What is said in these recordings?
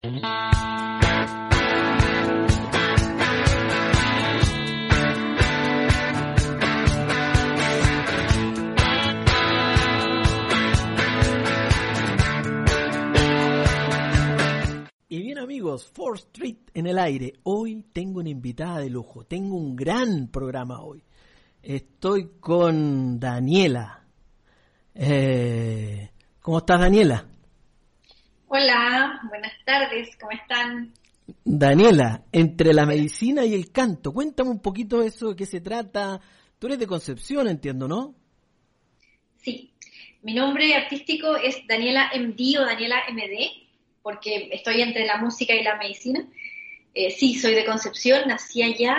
Y bien amigos, 4 Street en el aire. Hoy tengo una invitada de lujo. Tengo un gran programa hoy. Estoy con Daniela. Eh, ¿Cómo estás Daniela? Hola, buenas tardes, ¿cómo están? Daniela, entre la medicina y el canto, cuéntame un poquito eso, de qué se trata. Tú eres de Concepción, entiendo, ¿no? Sí, mi nombre artístico es Daniela MD o Daniela MD, porque estoy entre la música y la medicina. Eh, sí, soy de Concepción, nací allá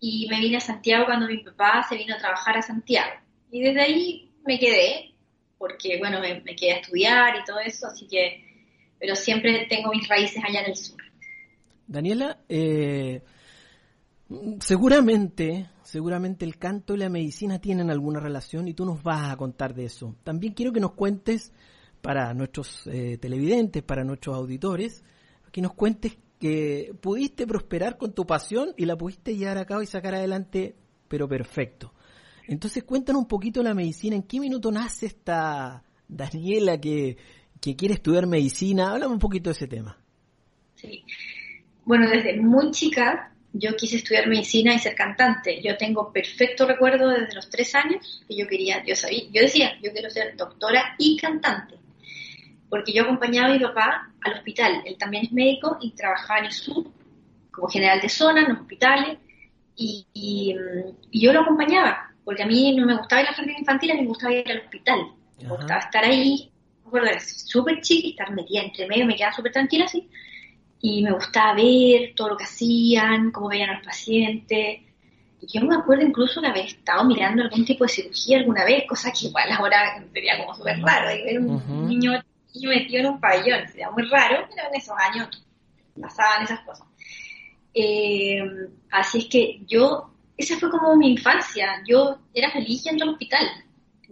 y me vine a Santiago cuando mi papá se vino a trabajar a Santiago. Y desde ahí me quedé, porque bueno, me, me quedé a estudiar y todo eso, así que, pero siempre tengo mis raíces allá en el sur. Daniela, eh, seguramente, seguramente el canto y la medicina tienen alguna relación y tú nos vas a contar de eso. También quiero que nos cuentes para nuestros eh, televidentes, para nuestros auditores, que nos cuentes que pudiste prosperar con tu pasión y la pudiste llevar a cabo y sacar adelante, pero perfecto. Entonces cuéntanos un poquito la medicina, ¿en qué minuto nace esta Daniela que, que quiere estudiar medicina? Háblame un poquito de ese tema. Sí. Bueno, desde muy chica yo quise estudiar medicina y ser cantante. Yo tengo perfecto recuerdo desde los tres años que yo quería, yo sabía, yo decía, yo quiero ser doctora y cantante. Porque yo acompañaba a mi papá al hospital. Él también es médico y trabajaba en el sur como general de zona, en los hospitales. Y, y, y yo lo acompañaba, porque a mí no me gustaba ir a la jardín infantil, a mí me gustaba ir al hospital. Me Ajá. gustaba estar ahí, acuerdo, era súper chica y estar metida entre medio, me quedaba súper tranquila así y me gustaba ver todo lo que hacían, cómo veían a los pacientes. Y yo me acuerdo incluso de haber estado mirando algún tipo de cirugía alguna vez, cosa que igual ahora sería como súper raro, y ver un Ujú. niño, niño metido en un pabellón, sería muy raro, pero en esos años pasaban esas cosas. Eh, así es que yo, esa fue como mi infancia, yo era feliz yendo al hospital,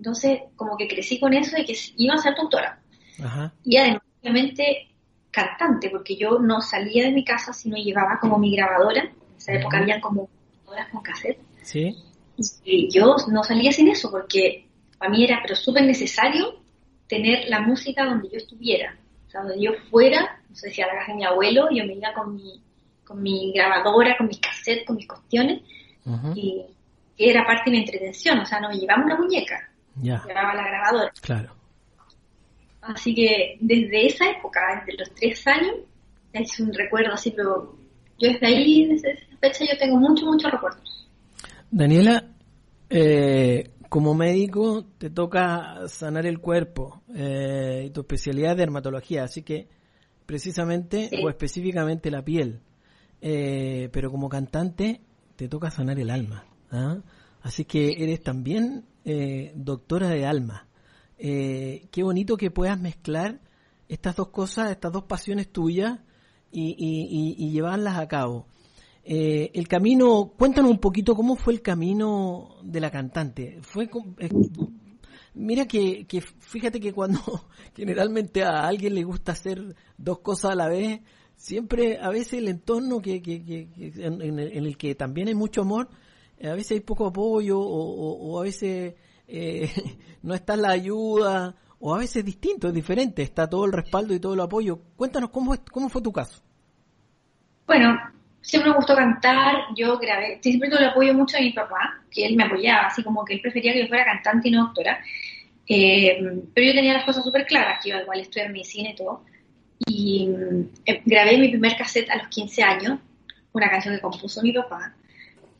entonces como que crecí con eso de que iba a ser doctora. Ajá. Y además, obviamente, cantante, porque yo no salía de mi casa si no llevaba como mi grabadora. En esa época habían como grabadoras con cassette. ¿Sí? Y yo no salía sin eso, porque para mí era pero súper necesario tener la música donde yo estuviera. O sea, donde yo fuera, no sé si a la casa de mi abuelo, yo me iba con mi, con mi grabadora, con mis cassettes, con mis cuestiones, y era parte de mi entretención. O sea, no me llevaba una muñeca, Ya, llevaba la grabadora. claro. Así que desde esa época, desde los tres años, es un recuerdo así, pero yo desde ahí, desde esa fecha, yo tengo muchos, muchos recuerdos. Daniela, eh, como médico te toca sanar el cuerpo eh, y tu especialidad es dermatología, así que precisamente Sí. o específicamente la piel. Eh, pero como cantante te toca sanar el alma. ¿ah? Así que eres también eh, doctora de alma. Eh, qué bonito que puedas mezclar estas dos cosas, estas dos pasiones tuyas y, y- llevarlas a cabo. Eh, el camino, cuéntanos un poquito cómo fue el camino de la cantante. Fue eh, mira que, que fíjate que cuando generalmente a alguien le gusta hacer dos cosas a la vez, siempre a veces el entorno que, en, el, que también hay mucho amor, a veces hay poco apoyo o, a veces eh, no está la ayuda o a veces es distinto, es diferente, está todo el respaldo y todo el apoyo. Cuéntanos cómo, cómo fue tu caso. Bueno, siempre me gustó cantar, yo grabé, siempre tuve el apoyo mucho de mi papá, que él me apoyaba, así como que él prefería que yo fuera cantante y no doctora. Eh, pero yo tenía las cosas súper claras, que iba igual a estudiar medicina y todo. Y eh, grabé mi primer cassette a los 15 años, una canción que compuso mi papá,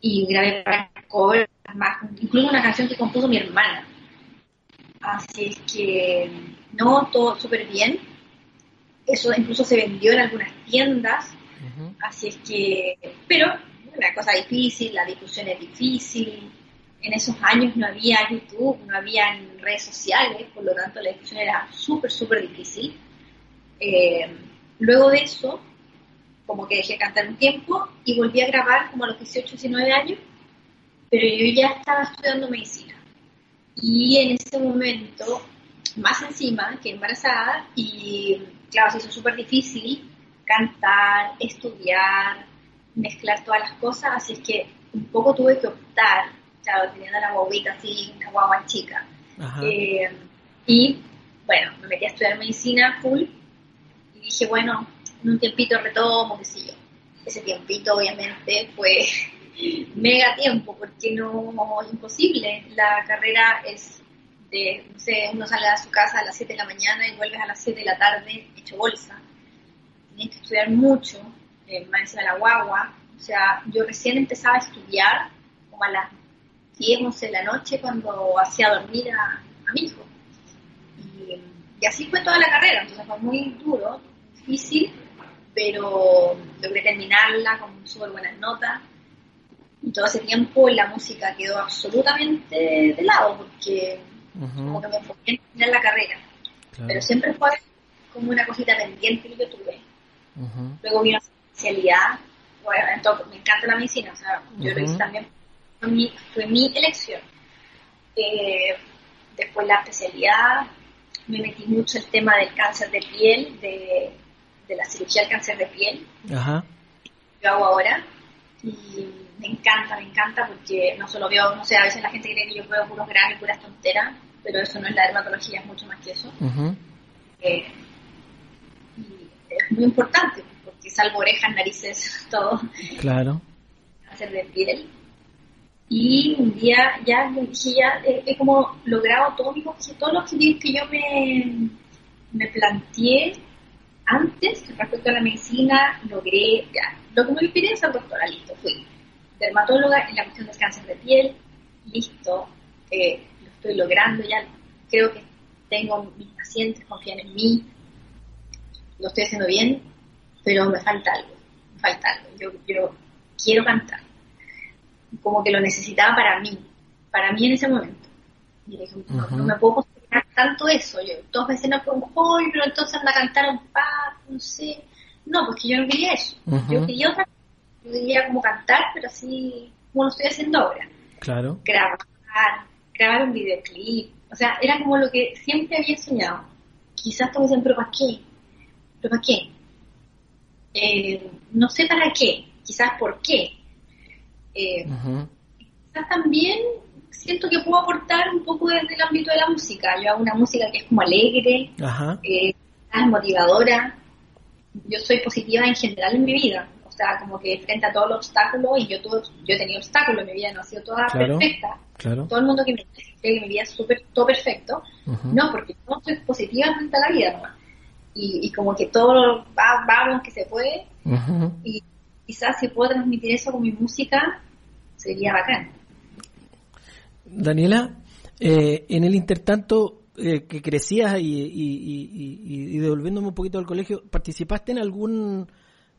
y grabé para cover, más, incluso una canción que compuso mi hermana. Así es que, no, todo súper bien. eso incluso se vendió en algunas tiendas, así es que, pero una cosa difícil, la discusión es difícil, en esos años no había YouTube, no había redes sociales, por lo tanto la discusión era súper, súper difícil. Eh, luego de eso, como que dejé cantar un tiempo y volví a grabar como a los 18, 19 años, pero yo ya estaba estudiando medicina. Y en ese momento, más encima que embarazada, y claro, se hizo súper difícil cantar, estudiar, mezclar todas las cosas, así es que un poco tuve que optar, claro, teniendo la guaguita así, una guagua chica. Eh, y bueno, me metí a estudiar medicina full y dije, bueno, en un tiempito retomo, qué sé yo. Ese tiempito obviamente fue mega tiempo, porque no, imposible. La carrera es de, no sé, uno sale a su casa a las 7 de la mañana y vuelves a las 7 de la tarde hecho bolsa. Tienes que estudiar mucho, eh, más encima la guagua. O sea, yo recién empezaba a estudiar como a las 10, 11 de la noche cuando hacía dormir a, mi hijo. Y, y así fue toda la carrera, entonces fue muy duro, difícil, pero logré terminarla con súper buenas notas. Y todo ese tiempo la música quedó absolutamente de lado porque como que me enfoqué en terminar la carrera. Pero siempre fue como una cosita pendiente que yo tuve. Luego vino la especialidad. Bueno, entonces, me encanta la medicina, o sea, yo lo hice también, fue mi, fue mi elección. Eh, después la especialidad, me metí mucho el tema del cáncer de piel, de de la cirugía del cáncer de piel. Ajá. Yo hago ahora y me encanta, me encanta porque no solo veo, no sé, a veces la gente cree que yo veo puros granos y puras tonteras, pero eso no es la dermatología, es mucho más que eso. Eh, y es muy importante porque salvo orejas, narices, todo. Claro. Cáncer de piel. Y un día ya dije, ya he, como logrado todos mis objetivos, todos los objetivos que yo me, me planteé antes, respecto a la medicina, logré, ya, lo que me pide es doctora, listo, fui dermatóloga en la cuestión del cáncer de piel, listo, eh, lo estoy logrando ya, creo que tengo mis pacientes, confían en mí, lo estoy haciendo bien, pero me falta algo, me falta algo, yo, yo quiero cantar, como que lo necesitaba para mí, para mí en ese momento. Y dije, no, me puedo tanto eso. Yo dos veces no pongo hoy, pero entonces anda a cantar un pap, no sé. No, porque yo no quería eso. Yo quería otra Yo quería como cantar, pero así como lo estoy haciendo ahora. Claro. Grabar, grabar un videoclip. O sea, era como lo que siempre había soñado. Quizás todos dicen, pero ¿para qué? ¿Pero para qué? Eh, no sé para qué, quizás por qué. Eh, Quizás también siento que puedo aportar un poco desde el ámbito de la música. Yo hago una música que es como alegre, eh, es motivadora. Yo soy positiva en general en mi vida. O sea, como que frente a todos los obstáculos, y yo tuve, yo he tenido obstáculos, mi vida no ha sido toda perfecta. Todo el mundo que me dice que mi vida es super, todo perfecto, no, porque yo soy positiva frente a la vida Y, como que todo va, vamos que se puede. Y quizás si puedo transmitir eso con mi música, sería bacán. Daniela, eh, en el intertanto eh, que crecías y, devolviéndome un poquito al colegio, ¿participaste en algún,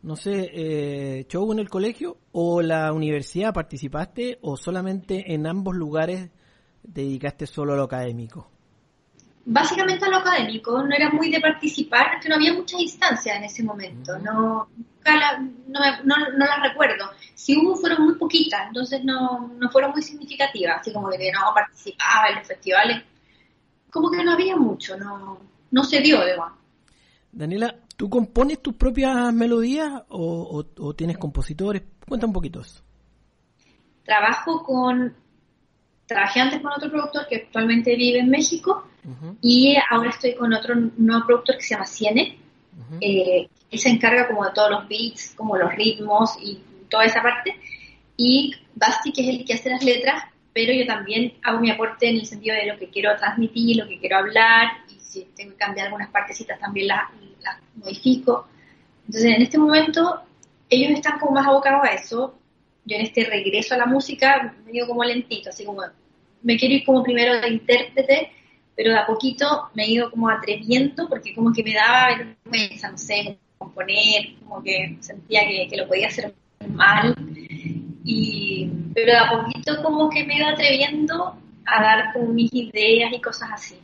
no sé, eh, show en el colegio o la universidad participaste o solamente en ambos lugares dedicaste solo a lo académico? Básicamente a lo académico, no era muy de participar, que no había muchas instancias en ese momento, no, no, no, no las recuerdo. Si hubo, fueron muy poquitas, entonces no, no fueron muy significativas, así como que no participaba en los festivales. Como que no había mucho, no, no se dio, digo. Daniela, ¿tú compones tus propias melodías o, o, tienes compositores? Cuenta un poquito eso. Trabajo con, trabajé antes con otro productor que actualmente vive en México y ahora estoy con otro nuevo productor que se llama Ciene, él se encarga como de todos los beats, como los ritmos y toda esa parte. Y Basti, que es el que hace las letras, pero yo también hago mi aporte en el sentido de lo que quiero transmitir, lo que quiero hablar, y si tengo que cambiar algunas partecitas también las, modifico. Entonces, en este momento, ellos están como más abocados a eso. Yo en este regreso a la música me digo como lentito, así como me quiero ir como primero de intérprete pero de a poquito me he ido como atreviendo porque como que me daba vergüenza, no sé, componer, como que sentía que, que lo podía hacer mal. Y, pero de a poquito como que me he ido atreviendo a dar como mis ideas y cosas así.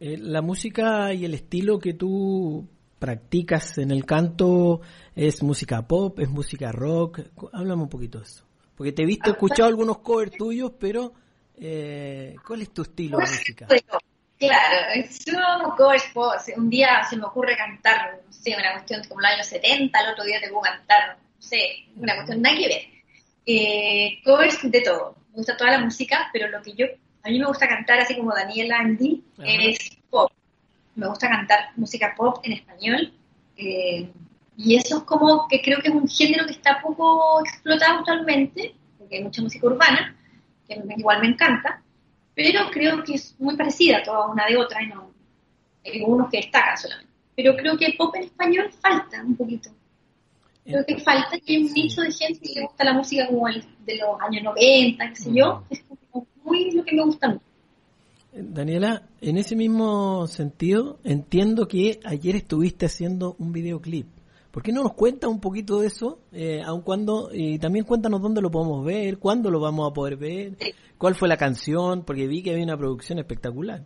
Eh, la música y el estilo que tú practicas en el canto es música pop, es música rock. Háblame un poquito de eso. Porque te he visto, he escuchado algunos covers tuyos, pero eh, ¿cuál es tu estilo de música? Claro, yo covers, un día se me ocurre cantar, no sé, una cuestión como el año 70, el otro día te puedo cantar, no sé, una cuestión nada que ver. Eh, covers de todo, me gusta toda la música, pero lo que yo, a mí me gusta cantar así como Daniela Andy, es pop. Me gusta cantar música pop en español. Eh, y eso es como que creo que es un género que está poco explotado actualmente, porque hay mucha música urbana, que igual me encanta, pero creo que es muy parecida toda una de otra, y no, hay unos que destacan solamente. Pero creo que pop en español falta un poquito. Creo que falta que hay un nicho de gente que le gusta la música como el de los años 90, qué sé yo, es como muy lo que me gusta mucho. Daniela, en ese mismo sentido, entiendo que ayer estuviste haciendo un videoclip. ¿Por qué no nos cuentas un poquito de eso? Eh, aun cuando, y también cuéntanos dónde lo podemos ver, cuándo lo vamos a poder ver, cuál fue la canción, porque vi que había una producción espectacular.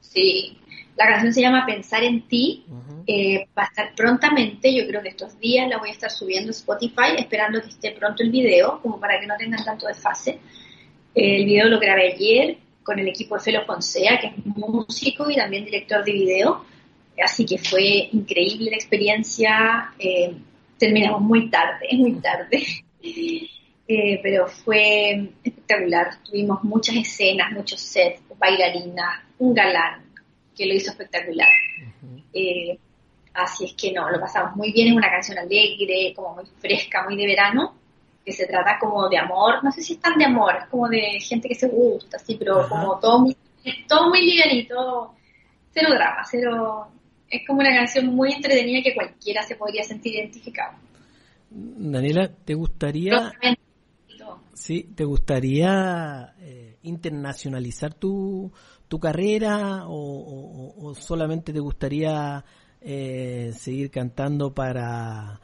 Sí, la canción se llama Pensar en ti, eh, va a estar prontamente, yo creo que estos días la voy a estar subiendo a Spotify, esperando que esté pronto el video, como para que no tengan tanto desfase. el video lo grabé ayer con el equipo de Felo Fonsea, que es músico y también director de video Así que fue increíble la experiencia. Eh, terminamos muy tarde, muy tarde. Eh, pero fue espectacular. Tuvimos muchas escenas, muchos sets, bailarinas, un galán que lo hizo espectacular. Eh, así es que no, lo pasamos muy bien. Es una canción alegre, como muy fresca, muy de verano, que se trata como de amor. No sé si es tan de amor, es como de gente que se gusta, así, pero como todo muy, todo muy livianito, cero drama, cero es como una canción muy entretenida que cualquiera se podría sentir identificado. Daniela, ¿te gustaría, sí, te gustaría eh, internacionalizar tu, tu carrera o, solamente te gustaría eh, seguir cantando para,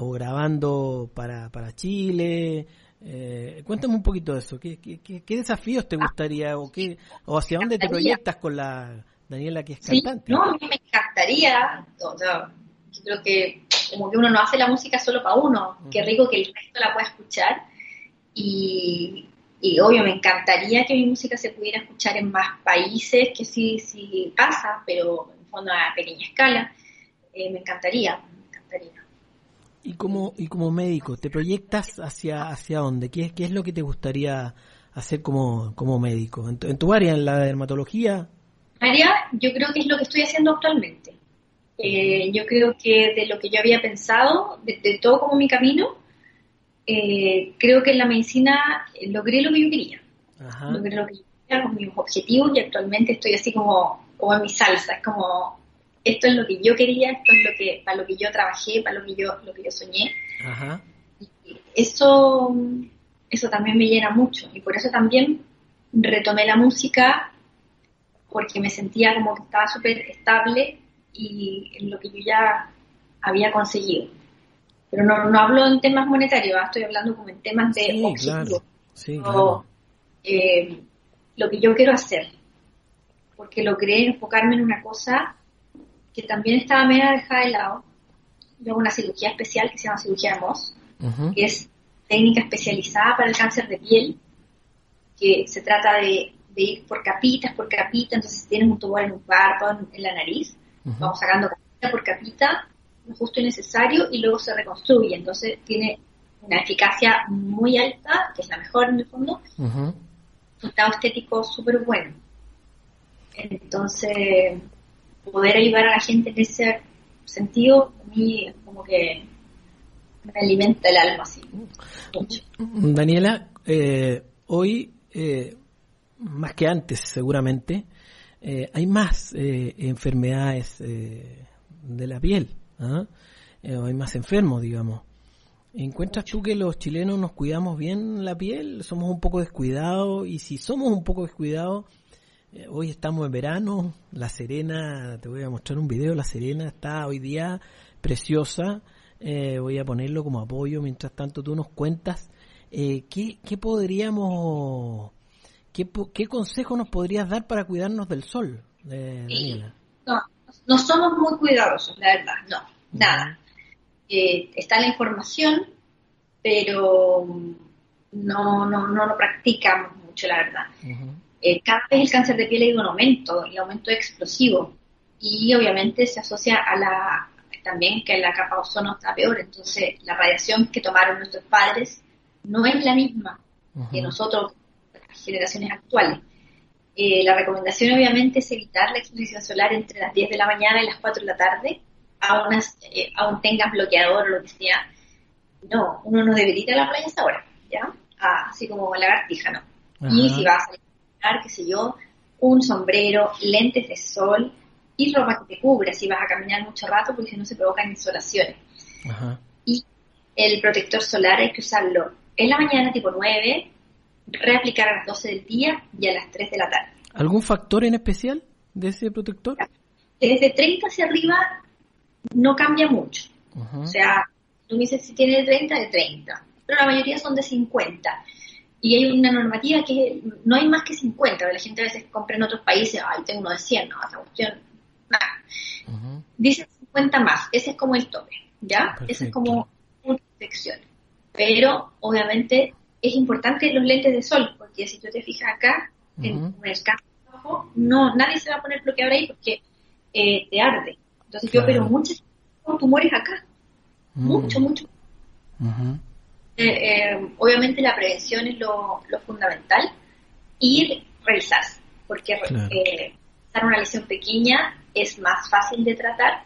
o grabando para, para Chile? Eh, cuéntame un poquito de eso. ¿Qué, qué, qué desafíos te gustaría o, qué, o hacia dónde te proyectas con la Daniela, que es cantante. no, a mí me encantaría, o sea, yo creo que como que uno no hace la música solo para uno, qué rico que el resto la pueda escuchar y, y, obvio me encantaría que mi música se pudiera escuchar en más países, que sí, sí pasa, pero en fondo a pequeña escala, eh, me encantaría, me encantaría. Y como, y como médico, ¿te proyectas hacia, hacia dónde? ¿Qué, ¿Qué es lo que te gustaría hacer como, como médico? ¿En en tu área, en la dermatología? Yo creo que es lo que estoy haciendo actualmente. Eh, yo creo que de lo que yo había pensado, de, todo como mi camino, eh, creo que en la medicina logré lo que yo quería. Logré lo que yo quería con mis objetivos y actualmente estoy así como, como en mi salsa. Es como, esto es lo que yo quería, esto es lo que, para lo que yo trabajé, para lo que yo, lo que yo soñé. eso, eso también me llena mucho y por eso también retomé la música porque me sentía como que estaba súper estable y en lo que yo ya había conseguido. Pero no, no hablo en temas monetarios, estoy hablando como en temas de sí, eh, lo que yo quiero hacer. Porque logré enfocarme en una cosa que también estaba media dejada de lado. Yo hago una cirugía especial que se llama cirugía de Moss, que es técnica especializada para el cáncer de piel, que se trata de de ir por capitas, por capita, entonces tienes un tumor en un párpado, en, la nariz, vamos sacando capita por capita, lo justo y necesario, y luego se reconstruye, entonces tiene una eficacia muy alta, que es la mejor en el fondo, un estado estético súper bueno. Entonces, poder ayudar a la gente en ese sentido, a mí es como que me alimenta el alma así. Daniela, eh, hoy eh, más que antes seguramente, eh, hay más eh, enfermedades eh, de la piel, ¿ah? hay más enfermos, digamos. ¿Encuentras tú que los chilenos nos cuidamos bien la piel? ¿Somos un poco descuidados? Y si somos un poco descuidados, hoy estamos en verano, La Serena, te voy a mostrar un video, La Serena está hoy día preciosa. Voy a ponerlo como apoyo mientras tanto tú nos cuentas. ¿qué, ¿Qué podríamos, qué, qué consejo nos podrías dar para cuidarnos del sol, Daniela? No, no somos muy cuidadosos, la verdad, no, nada. está la información, pero no, no, no lo practicamos mucho, la verdad. Eh, cada vez el cáncer de piel ha ido un aumento, y aumento explosivo, y obviamente se asocia a la también que la capa ozono está peor, entonces la radiación que tomaron nuestros padres no es la misma que nosotros, las generaciones actuales. Eh, la recomendación obviamente es evitar la exposición solar entre las 10 de la mañana y las 4 de la tarde, aún, eh, aún tengas bloqueador o lo que sea. No, uno no debería ir a la playa hasta ahora, ¿ya? Ah, así como lagartija, ¿no? Y si vas a qué sé yo, un sombrero, lentes de sol y ropa que te cubra si vas a caminar mucho rato porque si no se provocan insolaciones. Y el protector solar hay que usarlo en la mañana tipo 9, reaplicar a las 12 del día y a las 3 de la tarde. ¿Algún factor en especial de ese protector? Desde 30 hacia arriba no cambia mucho. O sea, tú me dices si tiene de 30, de 30. Pero la mayoría son de 50. Y hay una normativa que no hay más que 50, la gente a veces compra en otros países, ay, tengo uno de 100, no, esa cuestión, nada. Dice 50 más, ese es como el tope, ¿ya? Ese es como una protección. Pero, obviamente, es importante los lentes de sol, porque si tú te fijas acá, en el campo no, nadie se va a poner bloqueador ahí porque eh, te arde. Entonces yo pero muchos tumores acá, mm. mucho, mucho. Eh, eh, obviamente la prevención es lo, fundamental y revisarse, porque eh, una lesión pequeña es más fácil de tratar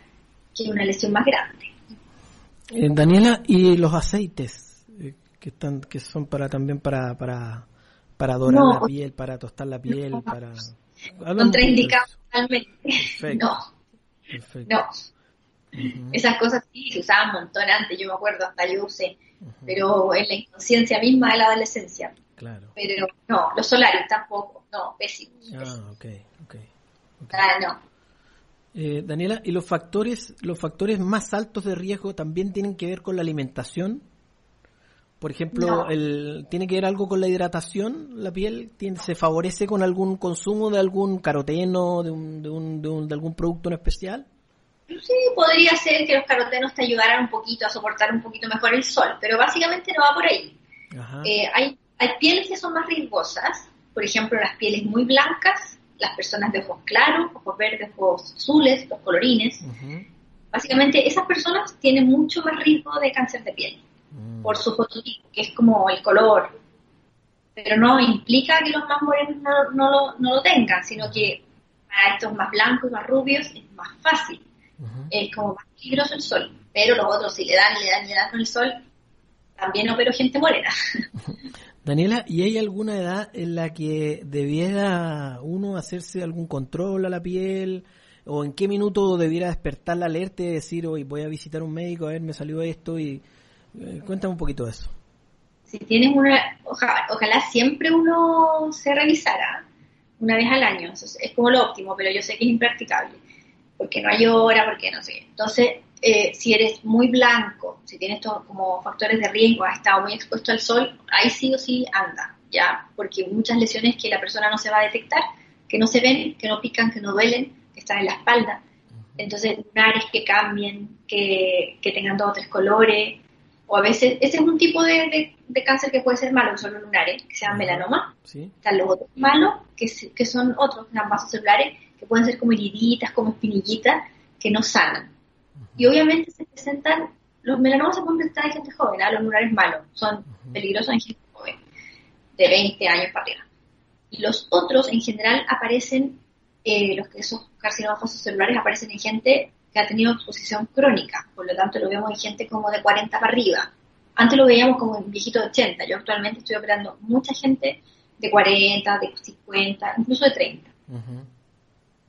que una lesión más grande. Daniela, ¿y los aceites que están que son para también para para para dorar la piel, para tostar la piel, para contraindicados totalmente. No. No. Esas cosas sí se usaban un montón antes, yo me acuerdo, hasta yo usé pero en la inconsciencia misma de la adolescencia. Claro. Pero no, los solares tampoco, no, pésimos. Ah, ok, ok. Ah, no. Eh, Daniela, ¿y los factores, los factores más altos de riesgo también tienen que ver con la alimentación? Por ejemplo, el, ¿tiene que ver algo con la hidratación? ¿La piel tiene, se favorece con algún consumo de algún caroteno, de, un, de, un, de algún producto en especial? Sí, podría ser que los carotenos te ayudaran un poquito a soportar un poquito mejor el sol, pero básicamente no va por ahí. Eh, hay, hay pieles que son más riesgosas, por ejemplo, las pieles muy blancas, las personas de ojos claros, ojos verdes, ojos azules, los colorines. Básicamente, esas personas tienen mucho más riesgo de cáncer de piel mm. por su fototipo, que es como el color. Pero no implica que los más morenos no, no, lo, no lo tengan, sino que para estos más blancos y más rubios es más fácil es como más peligroso el sol. Pero los otros, si le dan, le dan, le dan con el sol, también opero gente morena. Daniela, ¿y hay alguna edad en la que debiera uno hacerse algún control a la piel? ¿O en qué minuto debiera despertar la alerta y decir, hoy voy a visitar un médico, a ver, me salió esto? y eh, Cuéntame un poquito de eso. Si tienes una, ojalá siempre uno se revisara una vez al año, es como lo óptimo, pero yo sé que es impracticable porque no hay hora, porque no sé. Entonces, eh, si eres muy blanco, si tienes todo como factores de riesgo, has estado muy expuesto al sol, ahí sí o sí anda, ¿ya? Porque muchas lesiones que la persona no se va a detectar, que no se ven, que no pican, que no duelen, que están en la espalda. Entonces, lunares que cambien, que, que tengan dos o tres colores, o a veces, ese es un tipo de, de, cáncer que puede ser malo, que son los lunares, que se llaman melanoma. ¿Sí? Están los otros malos, que, que son otros, que son vasos celulares, que pueden ser como heriditas, como espinillitas, que no sanan. Y obviamente se presentan, los melanomas se pueden presentar en gente joven, ¿ah? los lunares malos, son peligrosos en gente joven, de 20 años para arriba. Y los otros, en general, aparecen, eh, los que son carcinomas celulares, aparecen en gente que ha tenido exposición crónica, por lo tanto lo vemos en gente como de 40 para arriba. Antes lo veíamos como en viejitos de 80, yo actualmente estoy operando mucha gente de 40, de 50, incluso de 30.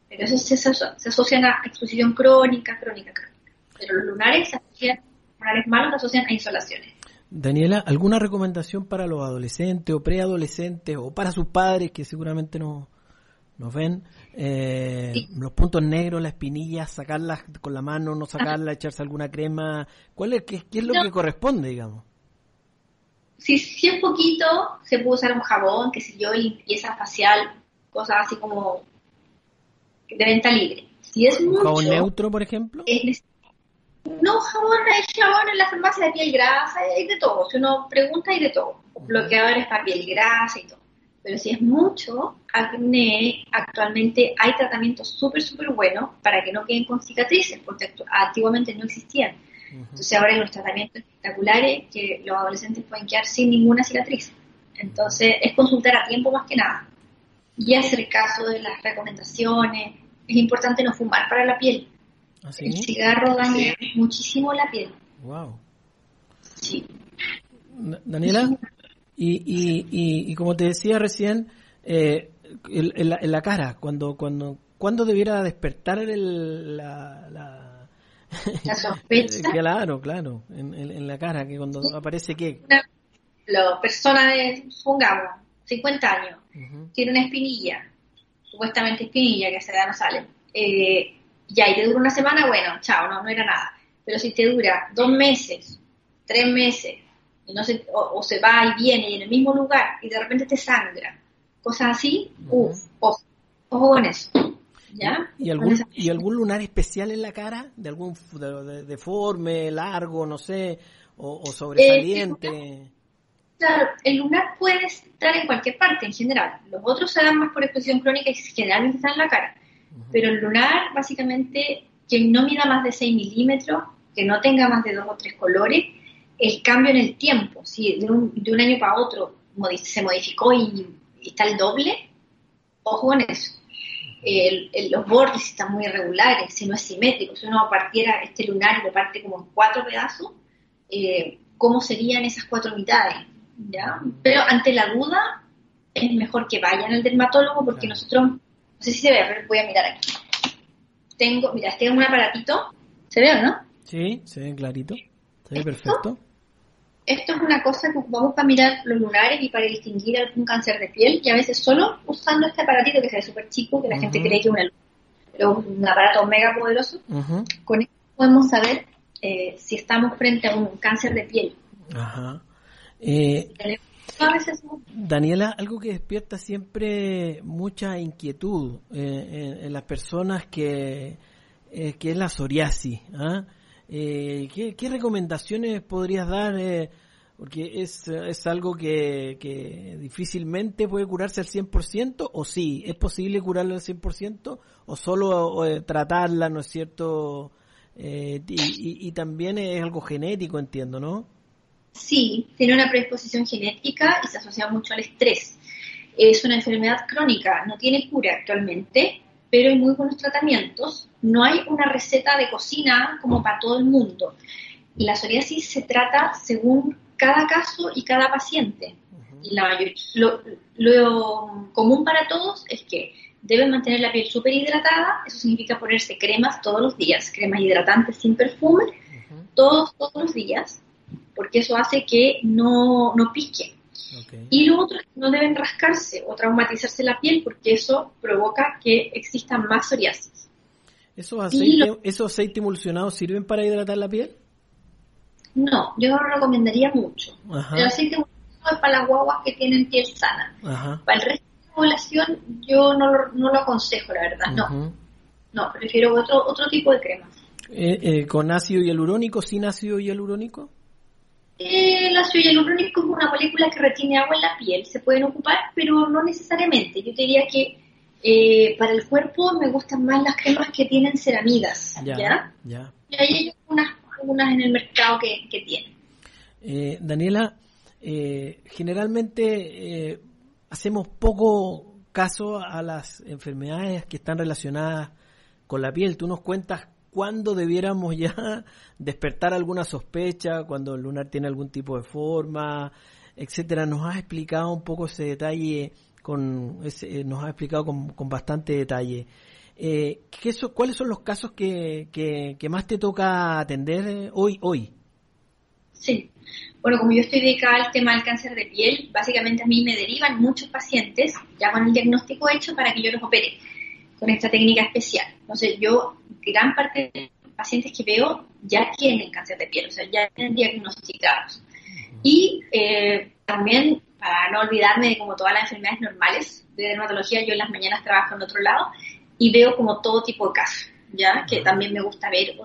Pero eso se, se, asocian a exposición crónica, crónica, crónica. Pero los lunares se asocian, lunares malos se asocian a insolaciones. Daniela, ¿alguna recomendación para los adolescentes o preadolescentes o para sus padres que seguramente no, nos ven. Eh, los puntos negros, las espinillas, sacarlas con la mano, no sacarlas, echarse alguna crema. ¿Cuál es, qué, es lo que corresponde, digamos? Si, si es poquito, se puede usar un jabón, que sé yo, limpieza facial, cosas así como de venta libre. Si es ¿Un jabón neutro, por ejemplo? no, jabón, hay jabón en la farmacia de piel grasa, hay de todo. Si uno pregunta, hay de todo. Bloqueadores para piel grasa y todo. Pero si es mucho acné, actualmente hay tratamientos súper, súper buenos para que no queden con cicatrices, porque antiguamente no existían. Entonces ahora hay unos tratamientos espectaculares que los adolescentes pueden quedar sin ninguna cicatriz. Entonces es consultar a tiempo más que nada y hacer caso de las recomendaciones. Es importante no fumar para la piel. ¿Ah, El cigarro daña muchísimo la piel. Wow. Sí. Daniela, y, y, y, como te decía recién, eh, en, la, cara, cuando, cuando, cuando debiera despertar el, la, la, sospecha. claro, claro, en, en, la cara, que cuando aparece que... La persona de, supongamos, 50 años, tiene una espinilla, supuestamente espinilla, que a esa edad no sale, eh, ya, y te dura una semana, bueno, chao, no, no era nada. Pero si te dura dos meses, tres meses, y no se, o, se va y viene y en el mismo lugar, y de repente te sangra, cosas así, uff, ojo, con eso. ¿Ya? ¿Y algún, ¿Y algún lunar especial en la cara? ¿De algún deforme, largo, no sé, o, sobresaliente? Claro, el lunar puede estar en cualquier parte en general. Los otros se dan más por exposición crónica y generalmente están en la cara. Pero el lunar, básicamente, que no mida más de 6 milímetros, que no tenga más de dos o tres colores, el cambio en el tiempo, si de un, de un año para otro se modificó y, está el doble, ojo con eso. los bordes están muy irregulares, si no es simétrico, si uno partiera este lunar y lo parte como en cuatro pedazos, eh, ¿cómo serían esas cuatro mitades? ¿ya? Pero ante la duda es mejor que vayan al dermatólogo porque nosotros, no sé si se ve, voy a mirar aquí. Tengo, mira, tengo un aparatito, ¿se ve o no? Sí, se ve clarito, se ve perfecto. Esto es una cosa que ocupamos para mirar los lunares y para distinguir algún cáncer de piel y a veces solo usando este aparatito que se ve súper chico, que la gente cree que es una pero un aparato mega poderoso, con esto podemos saber eh, si estamos frente a un cáncer de piel. Ajá. Eh, Daniela, algo que despierta siempre mucha inquietud eh, en, las personas que, eh, que es la psoriasis. ¿ah? ¿Qué, recomendaciones podrías dar? porque es, es algo que, que, difícilmente puede curarse al 100%, o sí, es posible curarlo al 100%, o solo tratarla, ¿no es cierto? y, y también es algo genético, entiendo, ¿no? sí, tiene una predisposición genética y se asocia mucho al estrés. Es una enfermedad crónica, no tiene cura actualmente, pero hay muy buenos tratamientos. No hay una receta de cocina como para todo el mundo. La psoriasis se trata según cada caso y cada paciente. Y la lo, lo, común para todos es que deben mantener la piel súper hidratada, eso significa ponerse cremas todos los días, cremas hidratantes sin perfume, todos, todos los días, porque eso hace que no, no pique. Y lo otro es que no deben rascarse o traumatizarse la piel porque eso provoca que exista más psoriasis. ¿Esos aceites, ¿Esos aceites emulsionados sirven para hidratar la piel? No, yo no lo recomendaría mucho. El aceite emulsionado es para las guaguas que tienen piel sana. Para el resto de la población yo no lo, no lo aconsejo, la verdad, no. No, prefiero otro, otro tipo de crema. Eh, eh, ¿Con ácido hialurónico, sin ácido hialurónico? Eh, la ácido hialurónico es una molécula que retiene agua en la piel, se pueden ocupar, pero no necesariamente. Yo te diría que eh, para el cuerpo me gustan más las cremas que tienen ceramidas, ¿ya? ¿ya? Y ahí hay algunas, en el mercado que, que tienen. Eh, Daniela, generalmente hacemos poco caso a las enfermedades que están relacionadas con la piel. Tú nos cuentas cuándo debiéramos ya despertar alguna sospecha, cuando el lunar tiene algún tipo de forma, etcétera. Nos has explicado un poco ese detalle, con ese, eh, nos has explicado con, bastante detalle. Eh, ¿qué ¿Cuáles son los casos que, que, más te toca atender eh, hoy? hoy? Sí. Bueno, como yo estoy dedicada al tema del cáncer de piel, básicamente a mí me derivan muchos pacientes ya con el diagnóstico hecho para que yo los opere con esta técnica especial. Entonces, yo, gran parte de los pacientes que veo ya tienen cáncer de piel, o sea, ya tienen diagnosticados. Y eh, también, para no olvidarme de como todas las enfermedades normales de dermatología, yo en las mañanas trabajo en otro lado y veo como todo tipo de casos, ¿ya? Que también me gusta ver,